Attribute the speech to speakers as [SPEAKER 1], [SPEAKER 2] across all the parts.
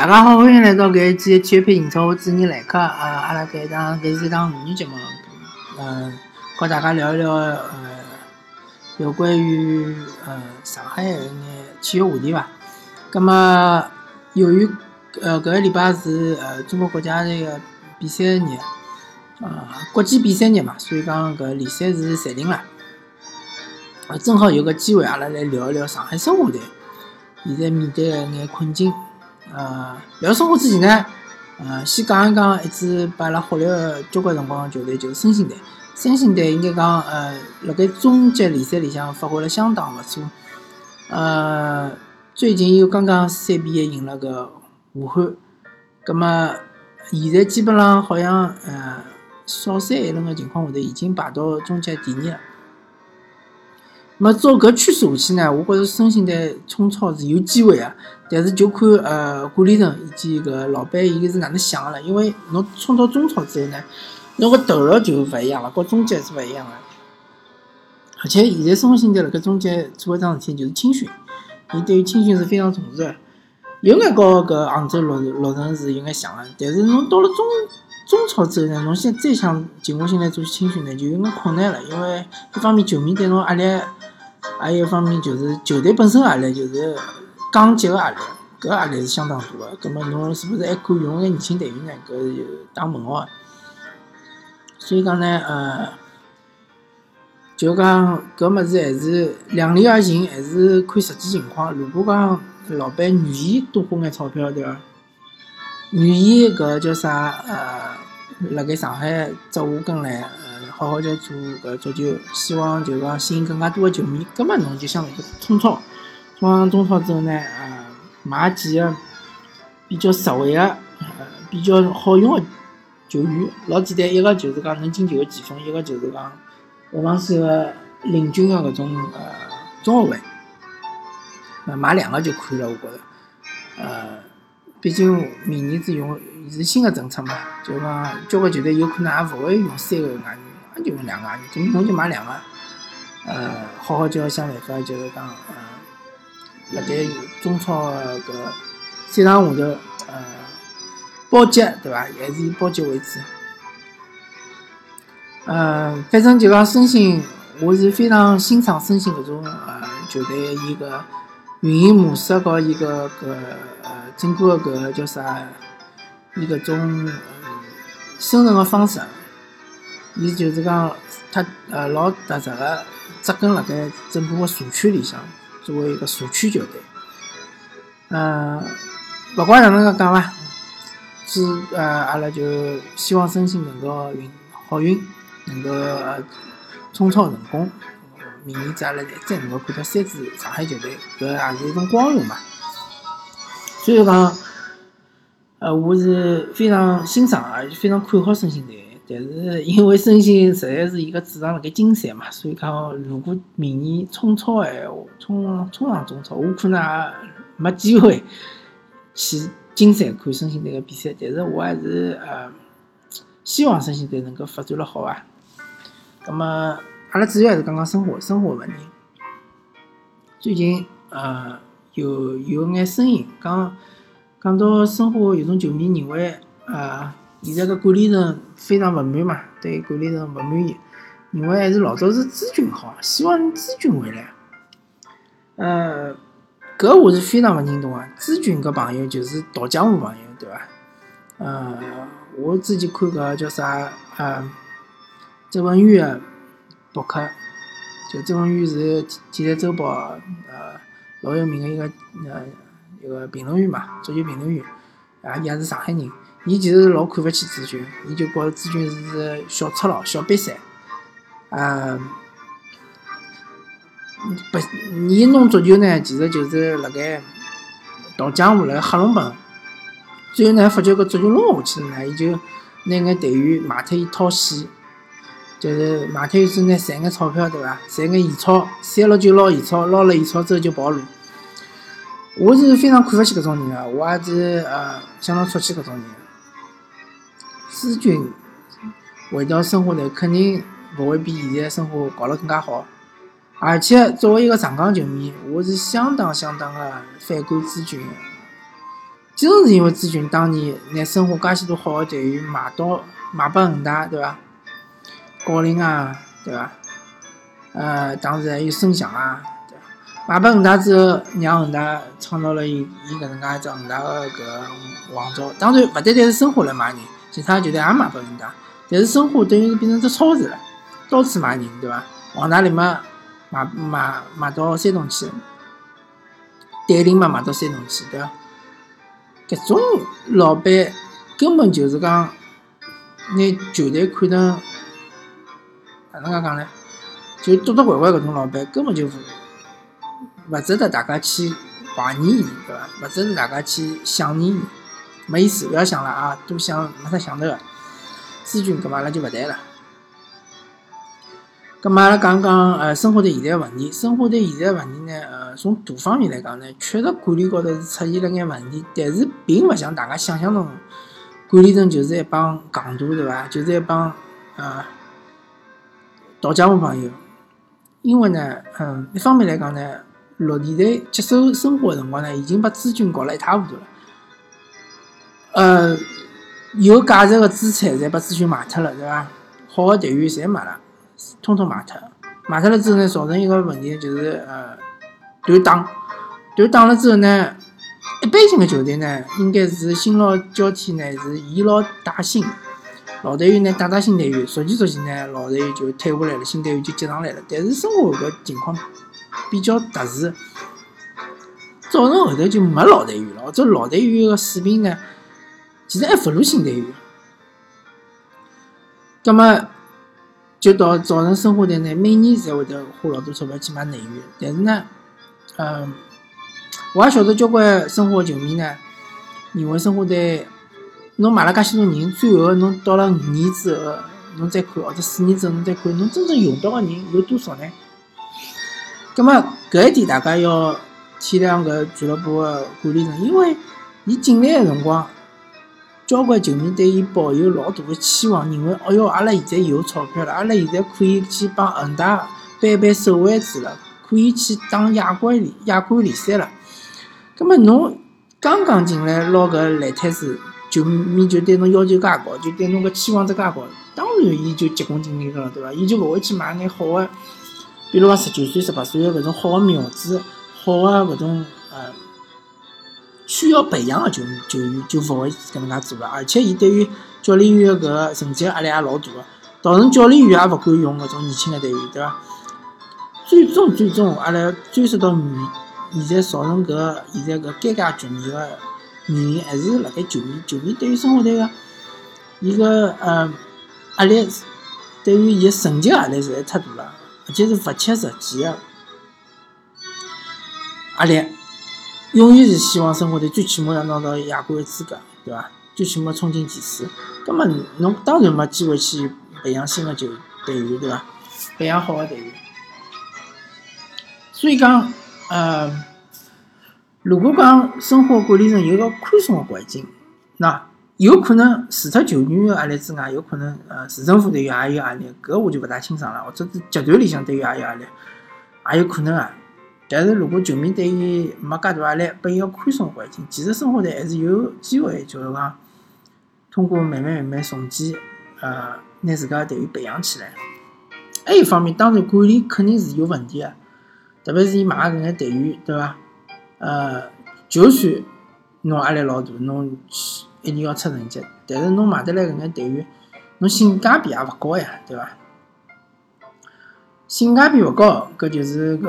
[SPEAKER 1] 大家好，欢迎来到搿一期体育配英超，我主持人来客。呃，阿拉搿一档搿是一档妇女节目，嗯，和大家聊一聊呃有关于呃上海一眼体育话题伐。葛么由于呃搿个礼拜是呃中国国家队个比赛日，呃国际比赛日嘛，所以讲搿联赛是暂停了。呃，正好有个机会，阿拉来聊一聊上海申花队现在面对一眼困境。呃，聊申花之前呢，呃，先讲一讲一支拨阿拉忽略了交关辰光个球队，就是申鑫队。申鑫队应该讲，呃，辣盖中级联赛里向发挥了相当勿错。呃，最近又刚刚三比一赢了个武汉，葛么现在基本上好像，呃，少赛一轮个情况下头，已经排到中级第二了。么照搿趋势下去呢，我觉着申鑫队冲超是有机会个，但是就看呃管理层以及搿老板伊是哪能想个了。因为侬冲到中超之后呢，侬个投入就勿一样了，和中级是勿一样个。而且现在申鑫队辣盖中级做一桩事体，就是青训，伊对于青训是非常重视个。有眼和搿杭州绿城绿城是有眼像个，但是侬到了中中超之后呢，侬现在再想静下心来做青训呢，就有眼困难了。因为一方面球迷对侬压力。还有一方面就是球队本身压力，就是降级个压力，搿压力是相当大个。葛末侬是勿是还可以用眼年轻队员呢？搿是打问号。所以讲呢，呃，就讲搿物事还是量力而行，还是看实际情况。如果讲老板愿意多花眼钞票，对伐？愿意搿叫啥？呃，辣盖上海扎下根来。好好叫做搿足球，希望就讲吸引更加多个球迷。葛末侬就想来冲超，冲上中超之后呢，呃，买几个比较实惠个、比较好用个球员，老简单，一个就是讲能进球个前锋，一个就是讲后防线个领军个搿种呃中后卫，呃，买两个就可以了，我觉着，呃，毕竟明年子用是新个政策嘛，就讲交关球队有可能也勿会用三个外援。那就用两个，就侬就买两个，呃，好好叫想办法，就是讲，呃，辣盖中超搿赛场下头，呃，保级对伐？还是以保级为主。呃，反正就讲申鑫，我是非常欣赏申鑫搿种呃球队伊个运营模式和伊个搿呃整个搿叫啥，伊搿种生存个方式。伊就是讲，他呃老踏实个扎根辣盖整个个社区里向，作为一个社区球队。嗯，勿管哪能个讲伐，是呃阿拉就希望申鑫能够运好运，能够冲超成功。明年子阿拉再能够看到三支上海球队，搿也是一种光荣嘛。所以讲，呃，我是非常欣赏而且非常看好申鑫队。但是因为申鑫实在是伊个主场辣盖金山嘛，所以讲如果明年冲超闲话，冲冲上中超，我可能也没机会去金山看申鑫队个比赛。但是我还是呃希望申鑫队能够发展了好啊。那么阿拉主要还是讲讲生活生活问题。最近呃有有眼声音讲讲到申花有种球迷认为呃。现在个管理层非常勿满嘛，对管理层勿满意，认为还是老早是朱军好，希望朱军回来。呃，搿我是非常勿认同啊！朱军搿朋友就是倒江湖朋友，对伐？呃，我之前看搿叫啥呃，周文宇博客，就周文宇是《体坛周报》呃老有名个一个呃一个评论员嘛，足球评论员，啊，伊也是上海人。伊其实老看勿起朱军，伊就觉着朱军是小赤佬、小瘪三，啊，不，伊弄足球呢，其实就是辣盖倒江湖，辣盖黑龙本。最后呢，发觉搿足球弄下去了呢，伊就拿眼队员卖脱伊套现，就是卖脱伊之后呢，赚眼钞票，对伐？赚眼现钞，三六九捞现钞，捞了现钞之后就跑路。我是非常看勿起搿种人个，我也是呃相当唾弃搿种人。朱军回到申花队，肯定勿会比现在申花搞了更加好。而且作为一个上港球迷，我是相当相当的反感朱军就是因为朱军当年拿申花介许多好的队员卖到卖拨恒大，对伐？郜林啊，对伐？呃，当时还有孙祥啊，对伐？卖拨恒大之后，让恒大创造了伊伊搿能介一只恒大个搿王朝。当然，勿单单是申花来买人，其他球队也卖拨恒大。但是申花等于是变成只超市了，到处买人，对伐？王大林嘛，买买买到山东去，戴林嘛买到山东去，对伐？搿种老板根本就是讲，拿球队看成哪能介讲呢？就多多拐拐搿种老板根本就勿值得大家去怀念伊，对伐？勿值得大家去想念伊，没意思，勿要想了啊，多想没啥想头个。资军搿么阿拉就勿谈了。搿么阿拉讲讲呃，申花队现在问题。生活的现在问题呢，呃，从大方面来讲呢，确实管理高头是出现了眼问题，但是并勿像大家想象中，管理层就是一帮戆大，对伐？就是一帮呃倒江湖朋友。因为呢，嗯，一方面来讲呢，落地队接手生活个辰光呢，已经把资军搞了一塌糊涂了。呃，有价值个资产侪把资军卖脱了，对伐？好的队员侪没了。通通卖脱，卖脱了之后呢，造成一个问题就是呃断档，断档了之后呢，一般性的球队呢，应该是新老交替呢，是以老带新，老队员呢带带新队员，逐渐逐渐呢，老队员就退下来了，新队员就接上来了。但是申花搿情况比较特殊，造成后头就没老队员了，或者老队员个水平呢，其实还不如新队员。那么。就导造成申花队呢，每年侪会得花老多钞票去买内援，但是呢，嗯，我也晓得交关申花球迷呢，认为申花队侬买了介许多人，最后侬到了五年之后，侬再看，或者四年之后侬再看，侬真正用到个人有多少呢？葛么搿一点大家要体谅搿俱乐部个管理层，因为伊进来个辰光。交关球迷对伊抱有老大个期望，认为哦哟，阿拉现在有钞票了，阿拉现在可以去帮恒大扳扳手腕子了，可以去打亚冠联亚冠联赛了。葛末侬刚刚进来捞搿烂摊子，球迷就对侬要求介高，就对侬个期望值介高，当然伊就急功近利个了，对伐？伊就勿会去买眼好个，比如讲十九岁、十八岁个搿种好个苗子，好个搿种呃。需要培养的球球员就勿会搿能介做了，而且伊对于教练员搿个成绩压力也老大个，造成教练员也勿敢用搿种年轻的队员，对伐？最终最终，阿拉追溯到原现在造成搿现在搿尴尬局面个原因，还是辣盖球迷，球迷对于生活队个伊个呃压力，对于伊个成绩压力实在太大了，而且是勿切实际个压力。永远是希望生活队最起码要拿到亚冠的资格，对伐？最起码冲进前四。葛末侬当然没机会去培养新的球队员，对伐？培养好的队员。所以讲，呃，如果讲生活管理层有个宽松的环境，那有可能除脱球员有压力之外，有可能呃市政府对于也有压力，搿我就勿大清爽了。或者是集团里向对于也有压力，也有可能啊。但是如果球迷对伊没介大压力，拨伊个宽松环境，其实生活队还是有机会，就是讲通过慢慢慢慢重建，呃，拿自家队员培养起来。还有一方面，当然管理肯定是有问题个，特别是伊买搿眼队员，对伐？呃，就算侬压力老大，侬一定要出成绩，但是侬买得来搿眼队员，侬性价比也勿高呀，对伐？性价比勿高，搿就是搿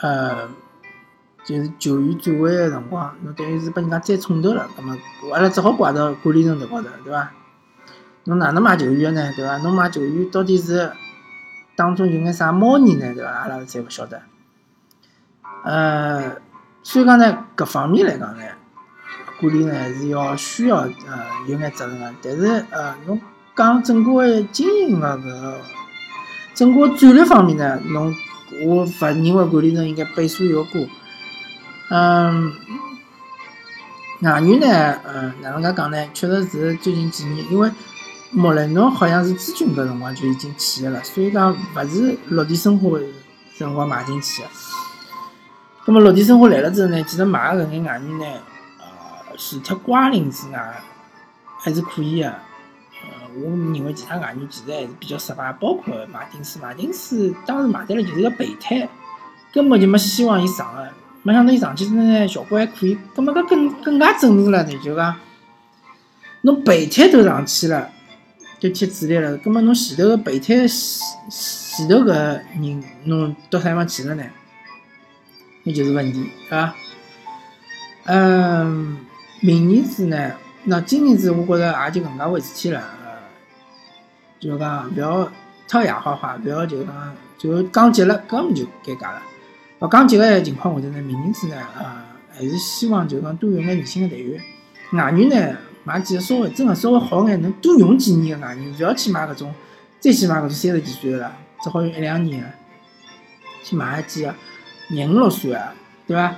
[SPEAKER 1] 呃，就是球员转会个辰光，侬等于是拨人家再冲头了。葛末阿拉只好怪到管理层头高头，对伐？侬哪能买球员呢？对伐？侬买球员到底是当中有眼啥猫腻呢？对伐？阿拉侪勿晓得。呃，所以讲呢，各方面来讲呢，管理层还是要需要呃有眼责任个。但是呃，侬讲整个经营个搿。整个战略方面呢，侬我勿认为管理层应该背书一个锅。嗯，外援呢，嗯，哪能介讲呢？确实是最近几年，因为莫雷诺好像是朱军搿辰光就已经去个了，所以讲勿是落地生活辰光买进去个。咁么落地生活来了之后呢，其实买搿眼外援呢，呃，除脱瓜林之外，还是可以的。我认为其他外援其实还是比较失败，包括马丁斯。马丁斯当时买得来就是个备胎，根本就没希望伊上个。没想到伊上去之后呢，效果还可以。葛末搿更更加证明了呢，就讲侬备胎都上去了，就踢主力了。葛末侬前头个备胎前前头搿人，侬到啥地方去了呢？那就是问题，对伐？嗯，明年子呢？那今年子我觉着也就搿能介回事体了。呃，就讲勿要太野花花，勿要就讲就讲急了，搿么就尴尬了。勿讲急个情况下头呢，明年子呢，呃，还是希望就讲多用眼年轻个队员。外援呢，买几个稍微真个稍微好眼，能多用几年个外援，勿要去买搿种，最起码搿种三十几岁个了，只好用一两年个，去买几个。廿五六岁啊，对伐？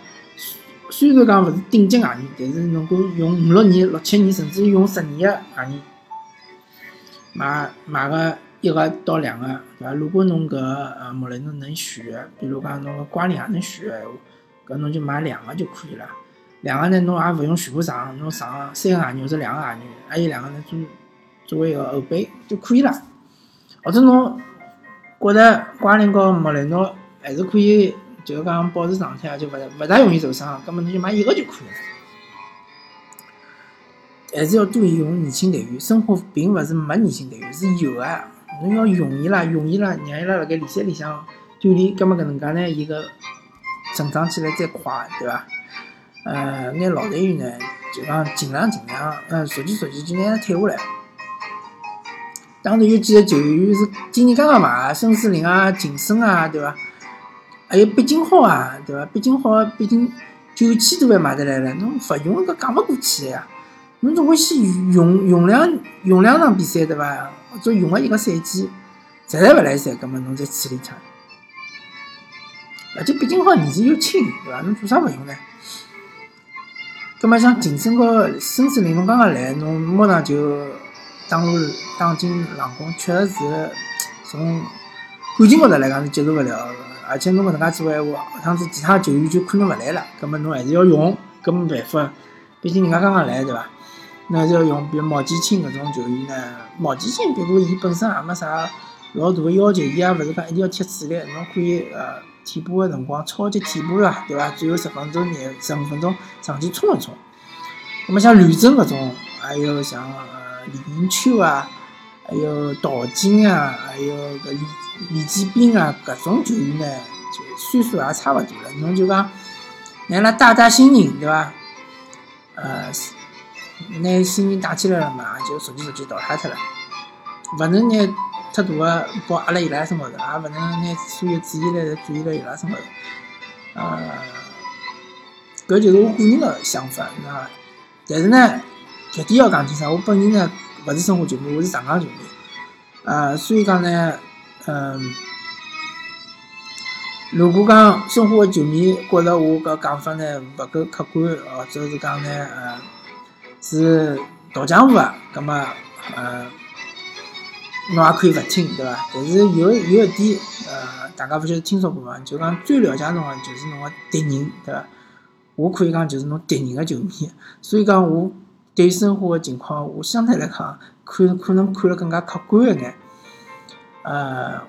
[SPEAKER 1] 虽然讲勿是顶级外援，但是能够用五六年、六七年，甚至于用十年个外援，买买个一个到两个，对伐？如果侬搿呃莫雷诺能选，比如讲侬个瓜林也能选个闲话，搿侬就买两个就可以了。两个呢，侬也勿用全部上，侬上三个外援或者两个外援，还有两个呢做作为一个后备就可以了。或者侬觉得瓜林和莫雷诺还是可以。就是讲保持状态，就勿勿大容易受伤，根本侬就买一个就可以了。还是要多用年轻队员，申花并勿是没年轻队员，是有啊。侬要用伊拉，用伊拉，让伊拉辣盖联赛里向锻炼，葛末搿能介呢，伊个成长起来再快，对伐？呃，眼老队员呢，就讲尽量尽量，呃，逐渐逐渐就拿伊退下来。当然有几个球员是今年刚刚买，孙思林啊、秦升啊，对伐？还有毕金浩啊，对伐？毕金浩毕竟九千多万买得来了，侬勿用搿讲勿过去个呀。侬总归先用用两用两场比赛，对伐？或者用个一个赛季，实在勿来三，葛末侬再处理脱。而且毕竟好年纪又轻，对伐？侬做啥勿用呢？葛末像晋升和孙思林，侬刚刚来，侬马上就打入打进冷宫，确实是从感情高头来讲是接受勿了。而且侬搿能介做闲话，下趟子其他球员就可能勿来了，葛末侬还是要用，搿没办法，毕竟人家刚刚来，对伐？那就要用，比如毛剑卿搿种球员呢。毛剑卿不过伊本身也没啥老大个要求，伊也勿是讲一定要踢主力，侬可以呃替补个辰光超级替补伐？对伐？最后十分钟、廿十五分钟上去冲一冲。葛末像吕征搿种，还有像呃李云秋啊。还有陶晶啊，还有搿李李建斌啊，搿种球员呢，就岁数也差勿多了。侬就讲，拿拉带带新人，对伐？呃，拿新人带起来了嘛，就逐渐逐渐淘汰脱了。勿能拿太大个包压辣伊拉身高头，也勿能拿所有注意力侪注意辣伊拉身高头。呃，搿就是我个人个想法，是伐？但是呢，搿点要讲清爽，我本人呢。勿是申花球迷，我是上港球迷。呃，所以讲呢，嗯，如果讲申花个球迷觉着我搿讲法呢勿够客观，或者是讲呢，呃，是倒江湖啊，葛末呃，侬也可以勿听，对伐？但是有有一点，呃，大家勿晓得听说过伐？就讲最了解侬个就是侬个敌人，对伐？我可以讲就是侬敌人个球迷，所以讲我。对生活的情况，我相对来讲看可能看了更加客观一眼。呃，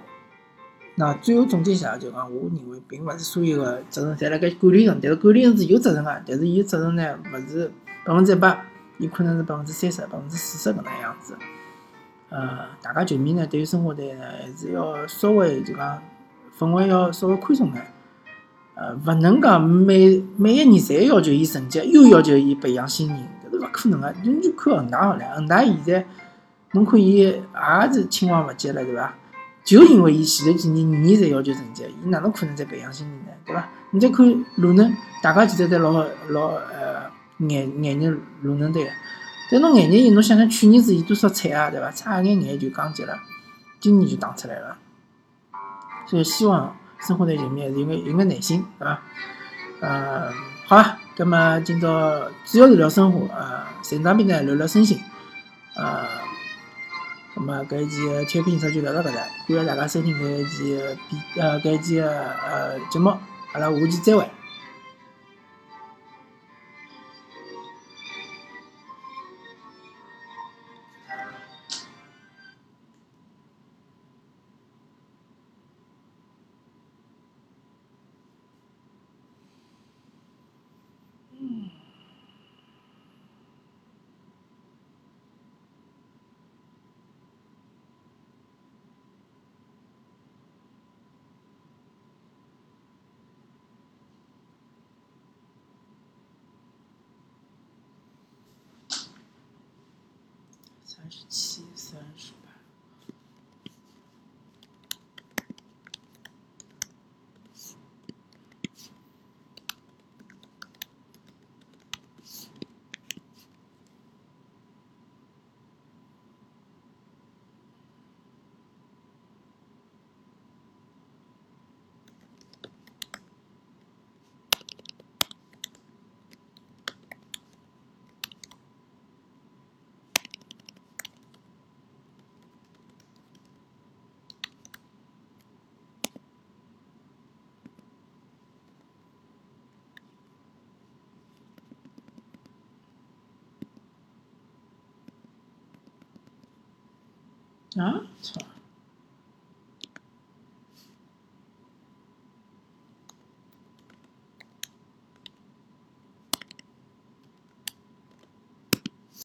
[SPEAKER 1] 那最后总结一下，就讲我认为，并勿是所有的责任侪辣盖管理层，但是管理层是有责任个，但是伊个责任呢，勿是百分之一百，伊可能是百分之三十、百分之四十搿能样子。呃，大家球迷呢，对于生活队呢，还是要稍微就讲氛围要稍微宽松眼。呃，勿能讲每每一年侪要求伊成绩，又要求伊培养新人。勿可能个，侬就看恒大好了。恒大现在侬看伊也是青黄不接了，对伐？就因为伊前头几年年年侪要求成绩，伊哪能可能再培养新人呢？对伐？你再看鲁能，大家其实侪老老呃眼眼热鲁能对个，但侬眼热伊，侬想想去年子伊多少惨啊，对伐？差一眼眼就降级了，今年就打出来了。所以希望申花队球迷还是有眼有眼耐心，对伐？呃，好啊。葛末今朝主要是聊生活，呃，陈长斌呢聊聊身心，呃，葛末搿一期铁皮车就聊到搿搭，感谢大家收听搿一期呃搿一期呃节目，阿拉下期再会。三十七、三十。啊，操！